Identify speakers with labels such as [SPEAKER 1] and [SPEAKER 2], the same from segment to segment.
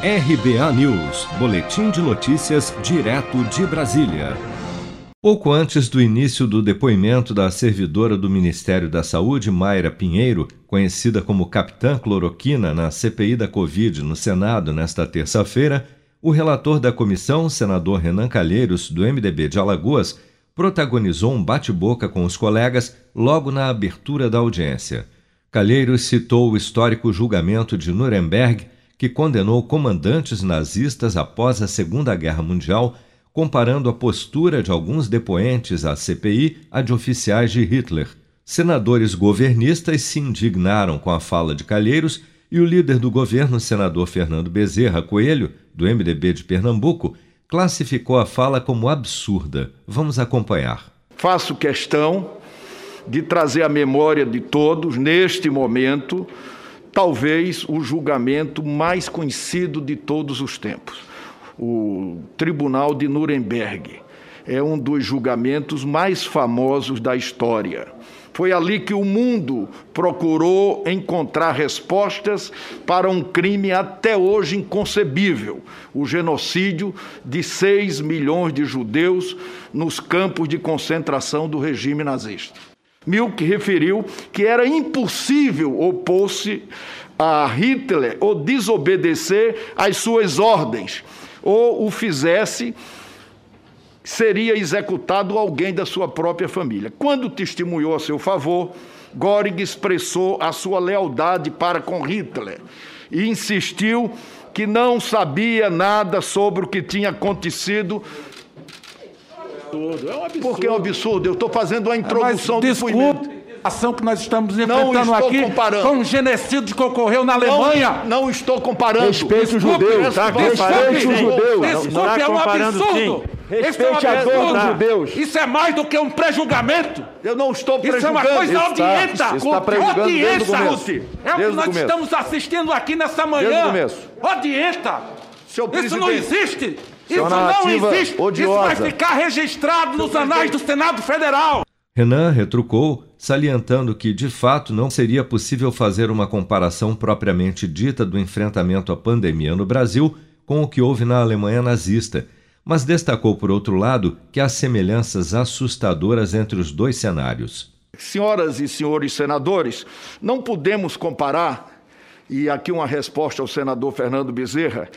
[SPEAKER 1] RBA News, Boletim de Notícias, direto de Brasília. Pouco antes do início do depoimento da servidora do Ministério da Saúde, Mayra Pinheiro, conhecida como Capitã Cloroquina, na CPI da Covid no Senado nesta terça-feira, o relator da comissão, senador Renan Calheiros, do MDB de Alagoas, protagonizou um bate-boca com os colegas logo na abertura da audiência. Calheiros citou o histórico julgamento de Nuremberg que condenou comandantes nazistas após a Segunda Guerra Mundial, comparando a postura de alguns depoentes à CPI à de oficiais de Hitler. Senadores governistas se indignaram com a fala de Calheiros e o líder do governo, senador Fernando Bezerra Coelho, do MDB de Pernambuco, classificou a fala como absurda. Vamos acompanhar.
[SPEAKER 2] Faço questão de trazer à memória de todos, neste momento, talvez o julgamento mais conhecido de todos os tempos, o Tribunal de Nuremberg. É um dos julgamentos mais famosos da história. Foi ali que o mundo procurou encontrar respostas para um crime até hoje inconcebível: o genocídio de 6 milhões de judeus nos campos de concentração do regime nazista. Milk referiu que era impossível opor-se a Hitler ou desobedecer às suas ordens, ou o fizesse, seria executado alguém da sua própria família. Quando testemunhou a seu favor, Göring expressou a sua lealdade para com Hitler e insistiu que não sabia nada sobre o que tinha acontecido
[SPEAKER 3] absurdo. É um absurdo.
[SPEAKER 2] Porque é um absurdo. Eu estou fazendo uma introdução
[SPEAKER 3] Mas, desculpe, a ação que nós estamos enfrentando aqui comparando. foi um genocídio que ocorreu na Alemanha.
[SPEAKER 2] Não, não estou comparando.
[SPEAKER 3] Respeite o judeu. Tá Respeite o judeu. Desculpe, é um absurdo. Respeite é um a dor dos judeus. Isso é mais do que um pré-julgamento.
[SPEAKER 2] Eu não estou prejulgando.
[SPEAKER 3] Isso é uma coisa odienta. Isso está prejulgando desde o começo. É o que nós estamos assistindo aqui nessa manhã. Desde o começo. Odienta. Isso não existe. Isso não existe. Odiosa. Isso vai ficar registrado nos anais do Senado Federal.
[SPEAKER 1] Renan retrucou, salientando que, de fato, não seria possível fazer uma comparação propriamente dita do enfrentamento à pandemia no Brasil com o que houve na Alemanha nazista, mas destacou, por outro lado, que há semelhanças assustadoras entre os dois cenários.
[SPEAKER 2] Senhoras e senhores senadores, não podemos comparar, e aqui uma resposta ao senador Fernando Bezerra,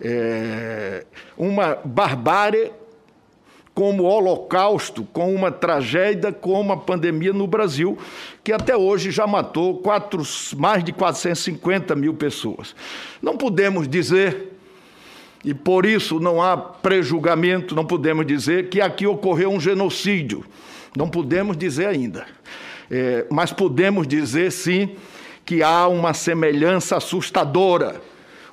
[SPEAKER 2] é, uma barbárie como o Holocausto, com uma tragédia como a pandemia no Brasil, que até hoje já matou quatro, mais de 450 mil pessoas. Não podemos dizer, e por isso não há prejulgamento, não podemos dizer que aqui ocorreu um genocídio. Não podemos dizer ainda. É, mas podemos dizer sim que há uma semelhança assustadora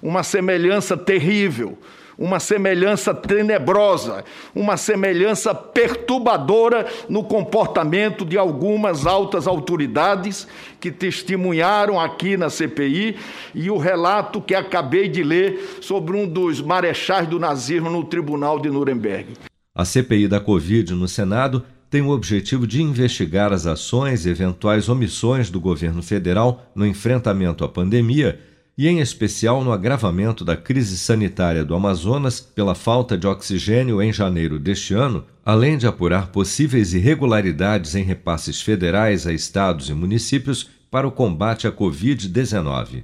[SPEAKER 2] uma semelhança terrível, uma semelhança tenebrosa, uma semelhança perturbadora no comportamento de algumas altas autoridades que testemunharam aqui na CPI e o relato que acabei de ler sobre um dos marechais do nazismo no Tribunal de Nuremberg.
[SPEAKER 1] A CPI da Covid no Senado tem o objetivo de investigar as ações e eventuais omissões do governo federal no enfrentamento à pandemia e, em especial, no agravamento da crise sanitária do Amazonas pela falta de oxigênio em janeiro deste ano, além de apurar possíveis irregularidades em repasses federais a estados e municípios para o combate à Covid-19.